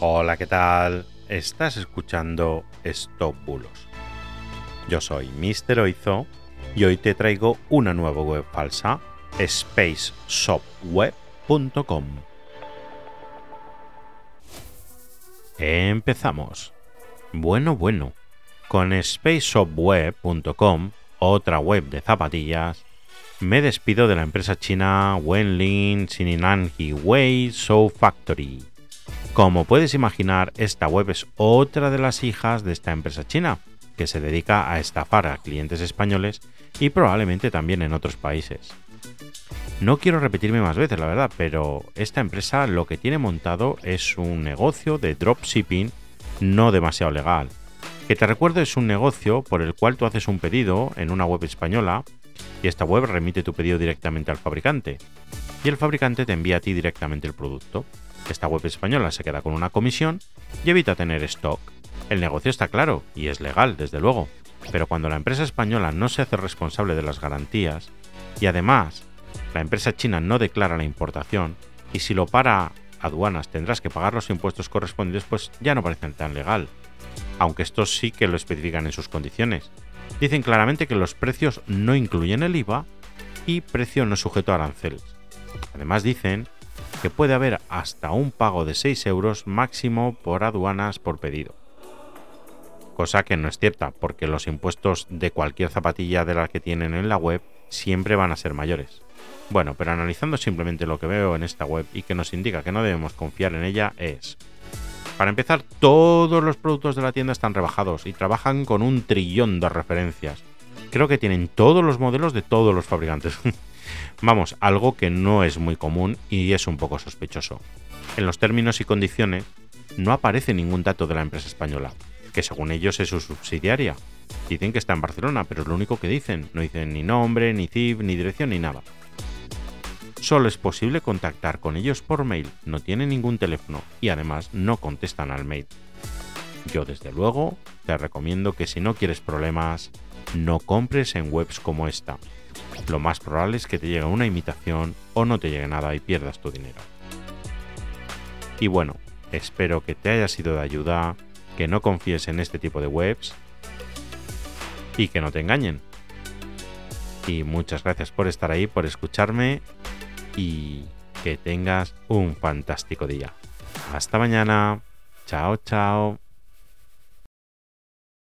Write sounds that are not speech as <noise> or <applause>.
Hola, ¿qué tal? Estás escuchando Stop Bulos. Yo soy Mr. Oizo y hoy te traigo una nueva web falsa, spaceshopweb.com. Empezamos. Bueno, bueno. Con spaceshopweb.com, otra web de zapatillas, me despido de la empresa china Wenlin Sininanji Wei Show Factory. Como puedes imaginar, esta web es otra de las hijas de esta empresa china, que se dedica a estafar a clientes españoles y probablemente también en otros países. No quiero repetirme más veces, la verdad, pero esta empresa lo que tiene montado es un negocio de dropshipping no demasiado legal. Que te recuerdo es un negocio por el cual tú haces un pedido en una web española y esta web remite tu pedido directamente al fabricante. Y el fabricante te envía a ti directamente el producto. Esta web española se queda con una comisión y evita tener stock. El negocio está claro y es legal, desde luego. Pero cuando la empresa española no se hace responsable de las garantías y además la empresa china no declara la importación y si lo para aduanas tendrás que pagar los impuestos correspondientes, pues ya no parece tan legal. Aunque estos sí que lo especifican en sus condiciones, dicen claramente que los precios no incluyen el IVA y precio no sujeto a aranceles. Además dicen que puede haber hasta un pago de 6 euros máximo por aduanas por pedido. Cosa que no es cierta, porque los impuestos de cualquier zapatilla de las que tienen en la web siempre van a ser mayores. Bueno, pero analizando simplemente lo que veo en esta web y que nos indica que no debemos confiar en ella es para empezar, todos los productos de la tienda están rebajados y trabajan con un trillón de referencias. Creo que tienen todos los modelos de todos los fabricantes. <laughs> Vamos, algo que no es muy común y es un poco sospechoso. En los términos y condiciones no aparece ningún dato de la empresa española, que según ellos es su subsidiaria. Dicen que está en Barcelona, pero es lo único que dicen. No dicen ni nombre, ni CIF, ni dirección, ni nada. Solo es posible contactar con ellos por mail, no tienen ningún teléfono y además no contestan al mail. Yo desde luego te recomiendo que si no quieres problemas, no compres en webs como esta. Lo más probable es que te llegue una imitación o no te llegue nada y pierdas tu dinero. Y bueno, espero que te haya sido de ayuda, que no confíes en este tipo de webs y que no te engañen. Y muchas gracias por estar ahí, por escucharme y que tengas un fantástico día. Hasta mañana. Chao, chao.